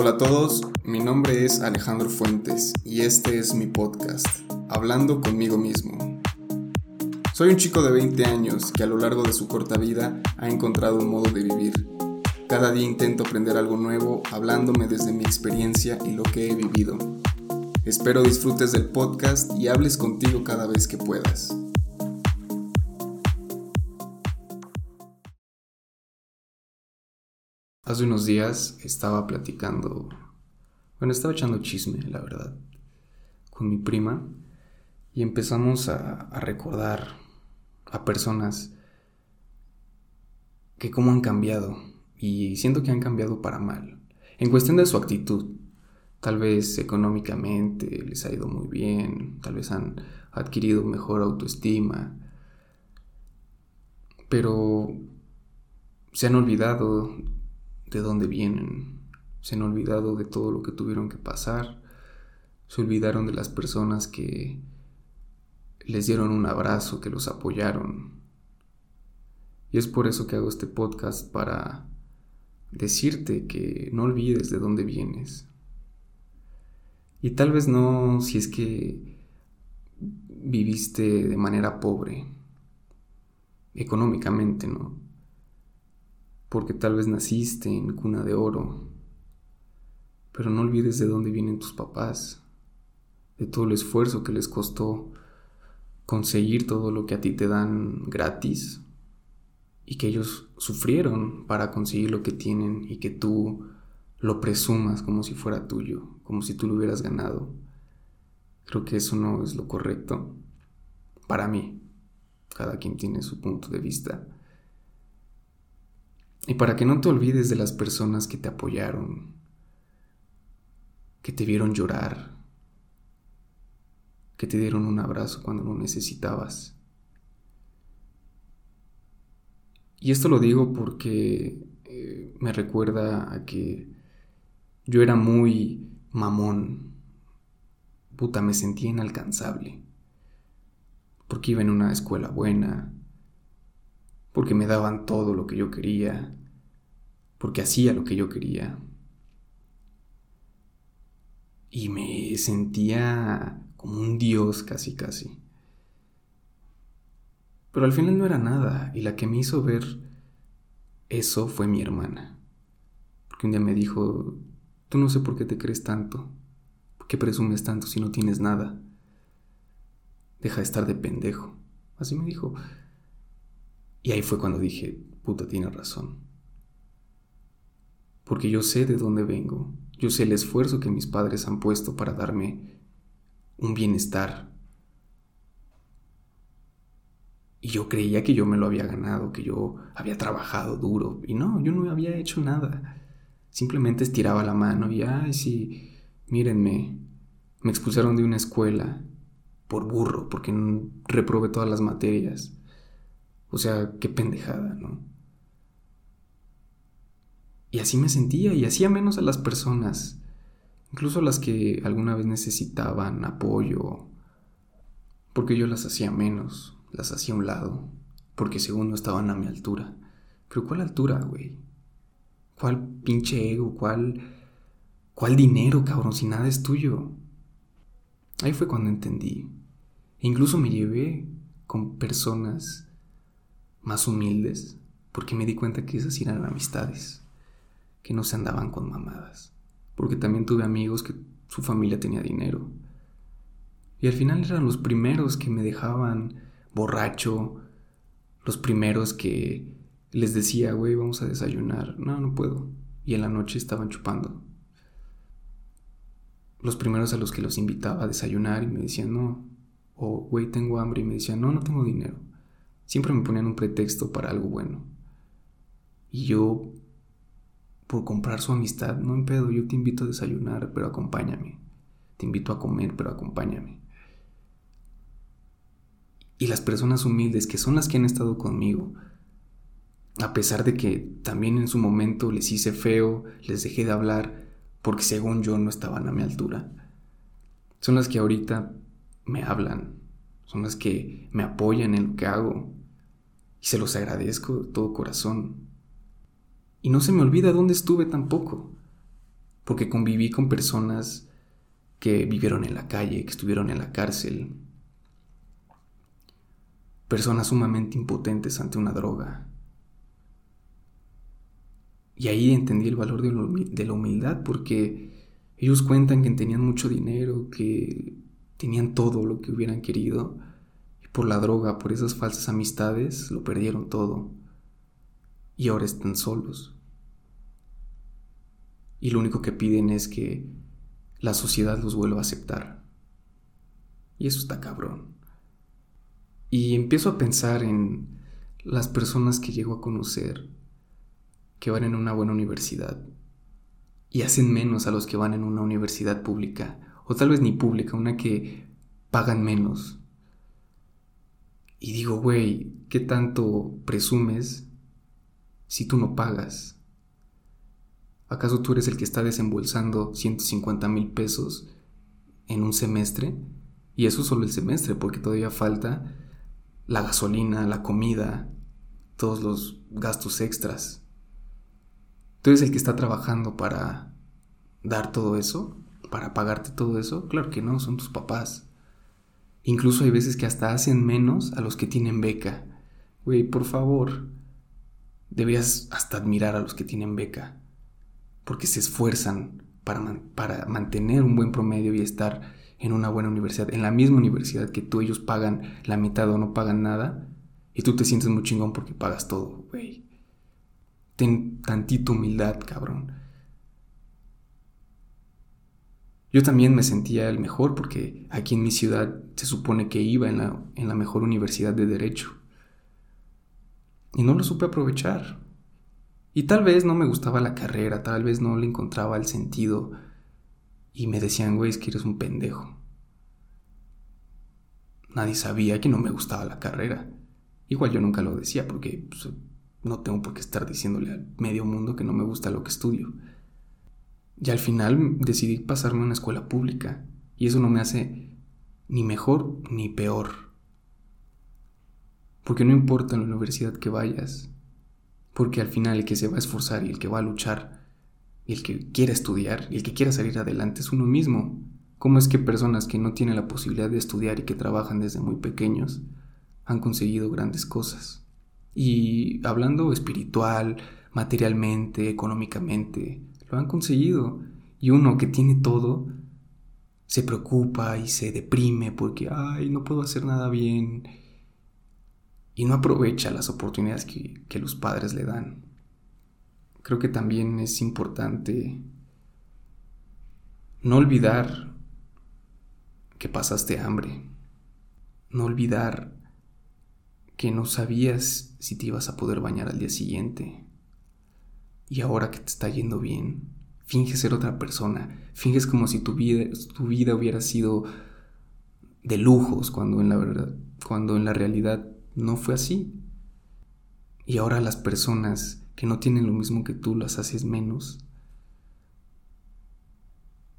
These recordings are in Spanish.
Hola a todos, mi nombre es Alejandro Fuentes y este es mi podcast, Hablando conmigo mismo. Soy un chico de 20 años que a lo largo de su corta vida ha encontrado un modo de vivir. Cada día intento aprender algo nuevo hablándome desde mi experiencia y lo que he vivido. Espero disfrutes del podcast y hables contigo cada vez que puedas. Hace unos días estaba platicando, bueno, estaba echando chisme, la verdad, con mi prima y empezamos a, recordar a personas que cómo han cambiado y siento que han cambiado para mal, en cuestión de su actitud. Tal vez económicamente les ha ido muy bien, tal vez han adquirido mejor autoestima, pero se han olvidado de dónde vienen, se han olvidado de todo lo que tuvieron que pasar, se olvidaron de las personas que les dieron un abrazo, que los apoyaron. Y es por eso que hago este podcast para decirte que no olvides de dónde vienes. Y tal vez no si es que viviste de manera pobre, económicamente, ¿no? Porque tal vez naciste en cuna de oro, pero no olvides de dónde vienen tus papás, de todo el esfuerzo que les costó conseguir todo lo que a ti te dan gratis y que ellos sufrieron para conseguir lo que tienen y que tú lo presumas como si fuera tuyo, como si tú lo hubieras ganado. Creo que eso no es lo correcto para mí. Cada quien tiene su punto de vista. Y para que no te olvides de las personas que te apoyaron, que te vieron llorar, que te dieron un abrazo cuando lo necesitabas. Y esto lo digo porque eh, me recuerda a que yo era muy mamón. Puta, me sentía inalcanzable. Porque iba en una escuela buena, porque me daban todo lo que yo quería, porque hacía lo que yo quería. Y me sentía como un dios casi casi. Pero al final no era nada, y la que me hizo ver eso fue mi hermana. Porque un día me dijo, tú no sé por qué te crees tanto, por qué presumes tanto si no tienes nada. Deja de estar de pendejo. Así me dijo. Y ahí fue cuando dije, puta, tiene razón porque yo sé de dónde vengo, yo sé el esfuerzo que mis padres han puesto para darme un bienestar. Y yo creía que yo me lo había ganado, que yo había trabajado duro. Y no, yo no había hecho nada. Simplemente estiraba la mano y, ay, sí, mírenme, me expulsaron de una escuela por burro, porque reprobé todas las materias. O sea, qué pendejada, ¿no? Y así me sentía y hacía menos a las personas, incluso las que alguna vez necesitaban apoyo, porque yo las hacía menos, las hacía a un lado, porque según no estaban a mi altura. Pero ¿cuál altura, güey? ¿Cuál pinche ego? ¿Cuál, cuál dinero, cabrón? Si nada es tuyo. Ahí fue cuando entendí. E incluso me llevé con personas más humildes, porque me di cuenta que esas eran amistades que no se andaban con mamadas. Porque también tuve amigos que su familia tenía dinero. Y al final eran los primeros que me dejaban borracho, los primeros que les decía, güey, vamos a desayunar. No, no puedo. Y en la noche estaban chupando. Los primeros a los que los invitaba a desayunar y me decían, no. O, güey, tengo hambre y me decían, no, no tengo dinero. Siempre me ponían un pretexto para algo bueno. Y yo por comprar su amistad, no en pedo, yo te invito a desayunar, pero acompáñame. Te invito a comer, pero acompáñame. Y las personas humildes, que son las que han estado conmigo, a pesar de que también en su momento les hice feo, les dejé de hablar, porque según yo no estaban a mi altura, son las que ahorita me hablan, son las que me apoyan en lo que hago, y se los agradezco de todo corazón. Y no se me olvida dónde estuve tampoco. porque conviví con personas que vivieron en la calle, que estuvieron en la cárcel, personas sumamente impotentes ante una droga. Y ahí entendí el valor de la humildad porque ellos cuentan que tenían mucho dinero, que tenían todo lo que hubieran querido, por la droga, por esas falsas amistades, lo perdieron todo. Y ahora están solos y lo único que piden es que la sociedad los vuelva a aceptar. Y eso está cabrón. Y empiezo a pensar en las personas que llego a conocer que van en una buena universidad y hacen menos a los que van en una universidad pública, o tal vez ni pública, una que pagan menos. Y digo, güey, ¿qué tanto presumes si tú no pagas? ¿Acaso tú eres el que está desembolsando 150 mil pesos en un semestre? Y eso solo el semestre, porque todavía falta la gasolina, la comida, todos los gastos extras. ¿Tú eres el que está trabajando para dar todo eso? ¿Para pagarte todo eso? Claro que no, son tus papás. Incluso hay veces que hasta hacen menos a los que tienen beca. Güey, por favor, deberías hasta admirar a los que tienen beca porque se esfuerzan para, para mantener un buen promedio y estar en una buena universidad, en la misma universidad que tú, ellos pagan la mitad o no pagan nada, y tú te sientes muy chingón porque pagas todo, güey. Ten tantita humildad, cabrón. Yo también me sentía el mejor porque aquí en mi ciudad se supone que iba en la, en la mejor universidad de derecho. Y no lo supe aprovechar. Y tal vez no me gustaba la carrera, tal vez no le encontraba el sentido. Y me decían, güey, es que eres un pendejo. Nadie sabía que no me gustaba la carrera. Igual yo nunca lo decía porque pues, no tengo por qué estar diciéndole al medio mundo que no me gusta lo que estudio. Y al final decidí pasarme a una escuela pública. Y eso no me hace ni mejor ni peor. Porque no importa en la universidad que vayas, porque al final el que se va a esforzar y el que va a luchar y el que quiera estudiar y el que quiera salir adelante es uno mismo. ¿Cómo es que personas que no tienen la posibilidad de estudiar y que trabajan desde muy pequeños han conseguido grandes cosas? Y hablando espiritual, materialmente, económicamente, lo han conseguido. Y uno que tiene todo se preocupa y se deprime porque, ay, no puedo hacer nada bien y no aprovecha las oportunidades que, los padres le dan. Creo que también es importante no olvidar que pasaste hambre, no olvidar que no sabías si te ibas a poder bañar al día siguiente y ahora que te está yendo bien, finges ser otra persona, finges como si tu vida, tu vida hubiera sido de lujos cuando en la verdad, cuando en la realidad no fue así. Y ahora las personas que no tienen lo mismo que tú las haces menos.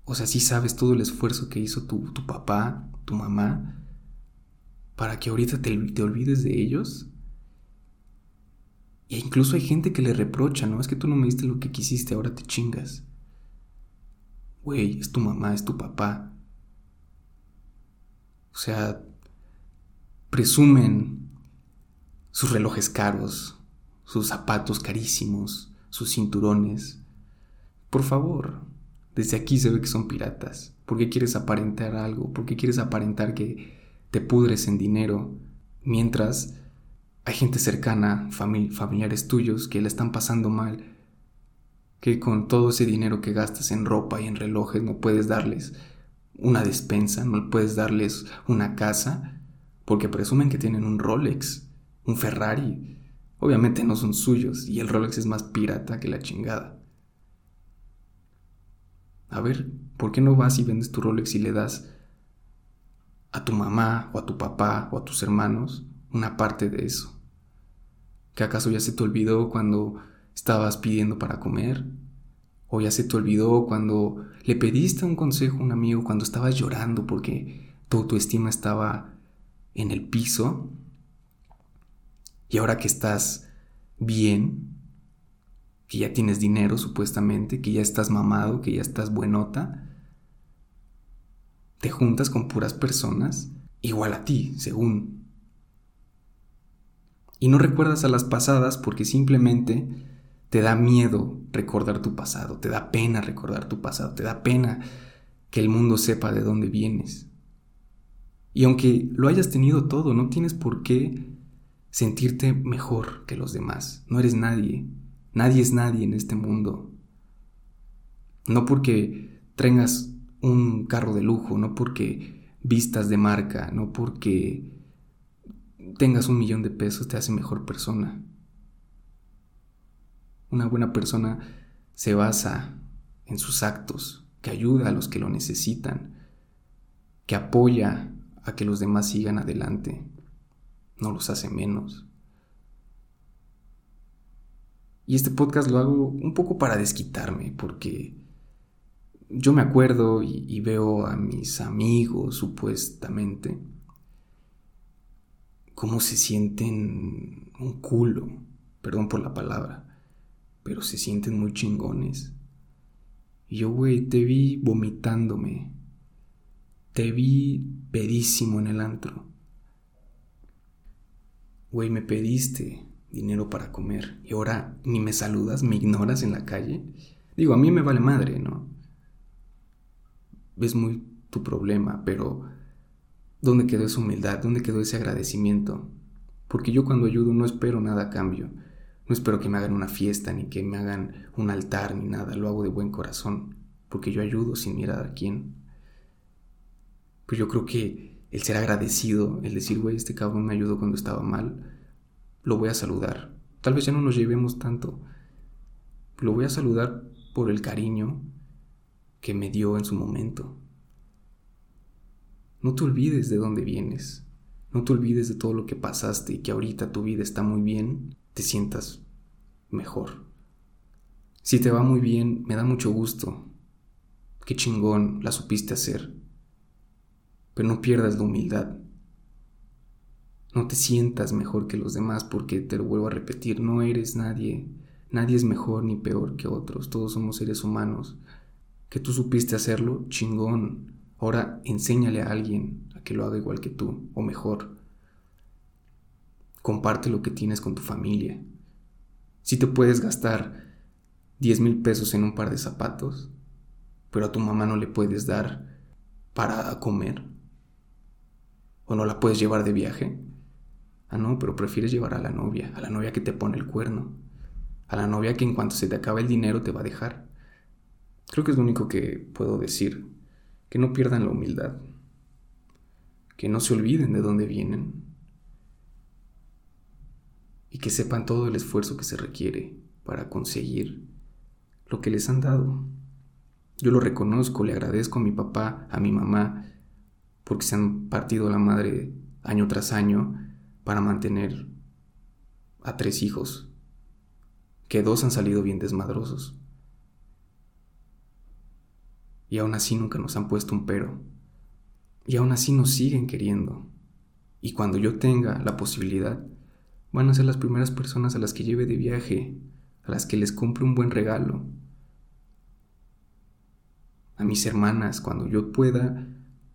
O sea, sí sabes todo el esfuerzo que hizo tu, papá, tu mamá, para que ahorita te, te olvides de ellos. Incluso hay gente que le reprocha, ¿no? Es que tú no me diste lo que quisiste, ahora te chingas. Güey, es tu mamá, es tu papá. O sea, presumen sus relojes caros, sus zapatos carísimos, sus cinturones. Por favor, desde aquí se ve que son piratas. ¿Por qué quieres aparentar algo? ¿Por qué quieres aparentar que te pudres en dinero mientras hay gente cercana, familiares tuyos, que le están pasando mal? Que con todo ese dinero que gastas en ropa y en relojes no puedes darles una despensa, no puedes darles una casa, porque presumen que tienen un Rolex un Ferrari. Obviamente no son suyos y el Rolex es más pirata que la chingada. A ver, ¿por qué no vas y vendes tu Rolex y le das a tu mamá o a tu papá o a tus hermanos una parte de eso? ¿Que acaso ya se te olvidó cuando estabas pidiendo para comer? ¿O ya se te olvidó cuando le pediste un consejo a un amigo cuando estabas llorando porque tu autoestima estaba en el piso? Y ahora que estás bien, que ya tienes dinero supuestamente, que ya estás mamado, que ya estás buenota, te juntas con puras personas igual a ti, según. Y no recuerdas a las pasadas porque simplemente te da miedo recordar tu pasado, te da pena recordar tu pasado, te da pena que el mundo sepa de dónde vienes. Y aunque lo hayas tenido todo, no tienes por qué sentirte mejor que los demás. No eres nadie. Nadie es nadie en este mundo. No porque tengas un carro de lujo, no porque vistas de marca, no porque tengas un millón de pesos te hace mejor persona. Una buena persona se basa en sus actos, que ayuda a los que lo necesitan, que apoya a que los demás sigan adelante, no los hace menos. Y este podcast lo hago un poco para desquitarme, porque yo me acuerdo y, veo a mis amigos supuestamente cómo se sienten un culo, perdón por la palabra, pero se sienten muy chingones. Y yo, güey, te vi vomitándome, te vi pedísimo en el antro. Güey, me pediste dinero para comer y ahora ni me saludas, me ignoras en la calle. Digo, a mí me vale madre, ¿no? Es muy tu problema, pero ¿dónde quedó esa humildad? ¿Dónde quedó ese agradecimiento? Porque yo cuando ayudo no espero nada a cambio. No espero que me hagan una fiesta, ni que me hagan un altar, ni nada. Lo hago de buen corazón, porque yo ayudo sin mirar a quién. Pues yo creo que el ser agradecido, el decir, güey, este cabrón me ayudó cuando estaba mal, lo voy a saludar. Tal vez ya no nos llevemos tanto. Lo voy a saludar por el cariño que me dio en su momento. No te olvides de dónde vienes. No te olvides de todo lo que pasaste y que ahorita tu vida está muy bien, te sientas mejor. Si te va muy bien, me da mucho gusto. Qué chingón la supiste hacer. Pero no pierdas la humildad. No te sientas mejor que los demás porque te lo vuelvo a repetir, no eres nadie. Nadie es mejor ni peor que otros, todos somos seres humanos. Que tú supiste hacerlo, chingón. Ahora enséñale a alguien a que lo haga igual que tú, o mejor. Comparte lo que tienes con tu familia. Si te puedes gastar 10 mil pesos en un par de zapatos, pero a tu mamá no le puedes dar para comer, o no la puedes llevar de viaje, Ah, no, pero prefieres llevar a la novia, a la novia que te pone el cuerno, a la novia que en cuanto se te acabe el dinero te va a dejar. Creo que es lo único que puedo decir, que no pierdan la humildad, que no se olviden de dónde vienen y que sepan todo el esfuerzo que se requiere para conseguir lo que les han dado. Yo lo reconozco, le agradezco a mi papá, a mi mamá, porque se han partido la madre año tras año para mantener a tres hijos, que dos han salido bien desmadrosos. Y aún así nunca nos han puesto un pero. Y aún así nos siguen queriendo. Y cuando yo tenga la posibilidad, van a ser las primeras personas a las que lleve de viaje, a las que les compre un buen regalo. A mis hermanas, cuando yo pueda,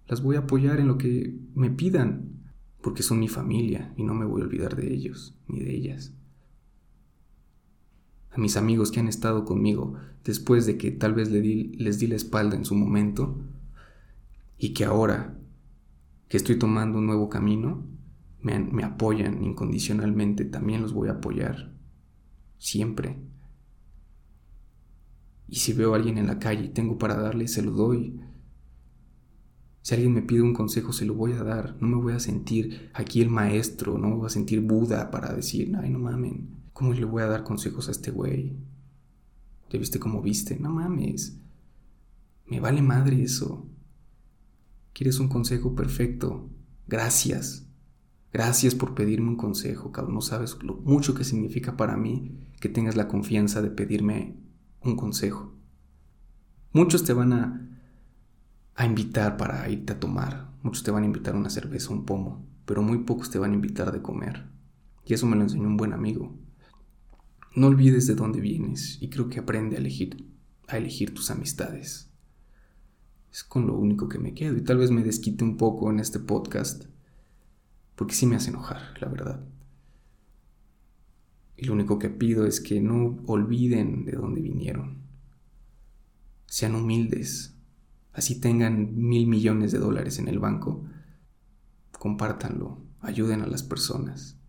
las voy a apoyar en lo que me pidan porque son mi familia y no me voy a olvidar de ellos ni de ellas. A mis amigos que han estado conmigo después de que tal vez les di, la espalda en su momento y que ahora que estoy tomando un nuevo camino, me, me apoyan incondicionalmente, también los voy a apoyar. Siempre. Y si veo a alguien en la calle y tengo para darle, se lo doy si alguien me pide un consejo, se lo voy a dar. No me voy a sentir aquí el maestro, no me voy a sentir Buda para decir, ay, no mamen, ¿cómo le voy a dar consejos a este güey? ¿Ya viste cómo viste? No mames. Me vale madre eso. ¿Quieres un consejo perfecto? Gracias. Gracias por pedirme un consejo, cabrón. No sabes lo mucho que significa para mí que tengas la confianza de pedirme un consejo. Muchos te van a a invitar para irte a tomar. Muchos te van a invitar una cerveza, un pomo, pero muy pocos te van a invitar de comer. Y eso me lo enseñó un buen amigo. No olvides de dónde vienes y creo que aprende a elegir, a elegir tus amistades. Es con lo único que me quedo y tal vez me desquite un poco en este podcast porque sí me hace enojar, la verdad. Y lo único que pido es que no olviden de dónde vinieron. Sean humildes, así tengan mil millones de dólares en el banco, compártanlo, ayuden a las personas.